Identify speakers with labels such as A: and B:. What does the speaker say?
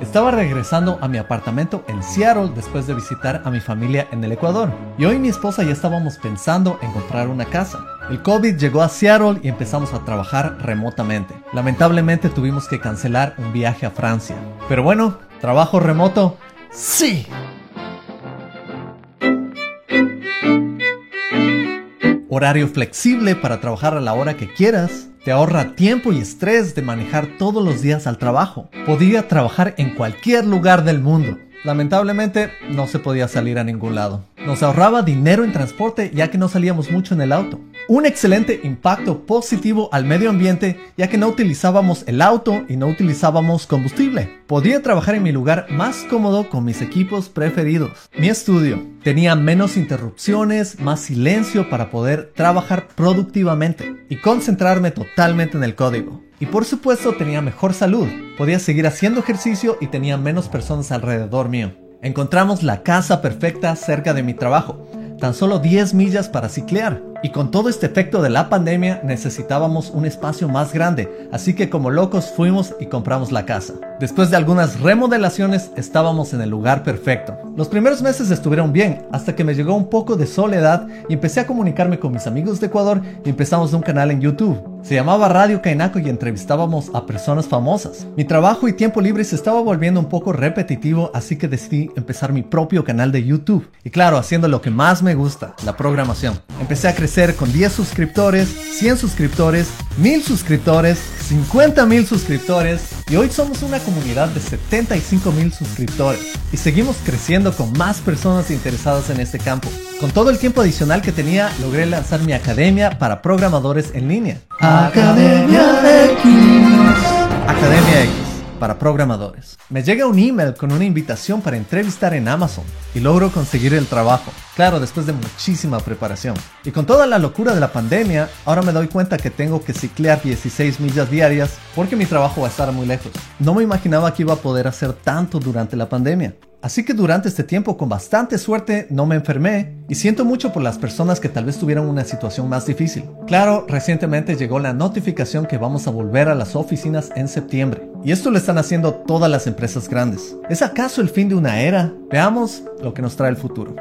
A: Estaba regresando a mi apartamento en Seattle después de visitar a mi familia en el Ecuador. Y hoy mi esposa ya estábamos pensando en comprar una casa. El COVID llegó a Seattle y empezamos a trabajar remotamente. Lamentablemente tuvimos que cancelar un viaje a Francia. Pero bueno, trabajo remoto, sí. Horario flexible para trabajar a la hora que quieras. Te ahorra tiempo y estrés de manejar todos los días al trabajo. Podía trabajar en cualquier lugar del mundo. Lamentablemente no se podía salir a ningún lado. Nos ahorraba dinero en transporte ya que no salíamos mucho en el auto. Un excelente impacto positivo al medio ambiente ya que no utilizábamos el auto y no utilizábamos combustible. Podía trabajar en mi lugar más cómodo con mis equipos preferidos. Mi estudio tenía menos interrupciones, más silencio para poder trabajar productivamente y concentrarme totalmente en el código. Y por supuesto tenía mejor salud, podía seguir haciendo ejercicio y tenía menos personas alrededor mío. Encontramos la casa perfecta cerca de mi trabajo, tan solo 10 millas para ciclear. Y con todo este efecto de la pandemia necesitábamos un espacio más grande, así que como locos fuimos y compramos la casa. Después de algunas remodelaciones estábamos en el lugar perfecto. Los primeros meses estuvieron bien, hasta que me llegó un poco de soledad y empecé a comunicarme con mis amigos de Ecuador y empezamos un canal en YouTube. Se llamaba Radio Kainaco y entrevistábamos a personas famosas. Mi trabajo y tiempo libre se estaba volviendo un poco repetitivo, así que decidí empezar mi propio canal de YouTube. Y claro, haciendo lo que más me gusta, la programación. Empecé a crecer con 10 suscriptores, 100 suscriptores, 1000 suscriptores, 50 mil suscriptores y hoy somos una comunidad de 75 mil suscriptores y seguimos creciendo con más personas interesadas en este campo. Con todo el tiempo adicional que tenía, logré lanzar mi academia para programadores en línea. Academia X. Para programadores. Me llega un email con una invitación para entrevistar en Amazon y logro conseguir el trabajo. Claro, después de muchísima preparación. Y con toda la locura de la pandemia, ahora me doy cuenta que tengo que ciclear 16 millas diarias porque mi trabajo va a estar muy lejos. No me imaginaba que iba a poder hacer tanto durante la pandemia. Así que durante este tiempo con bastante suerte no me enfermé y siento mucho por las personas que tal vez tuvieron una situación más difícil. Claro, recientemente llegó la notificación que vamos a volver a las oficinas en septiembre. Y esto lo están haciendo todas las empresas grandes. ¿Es acaso el fin de una era? Veamos lo que nos trae el futuro.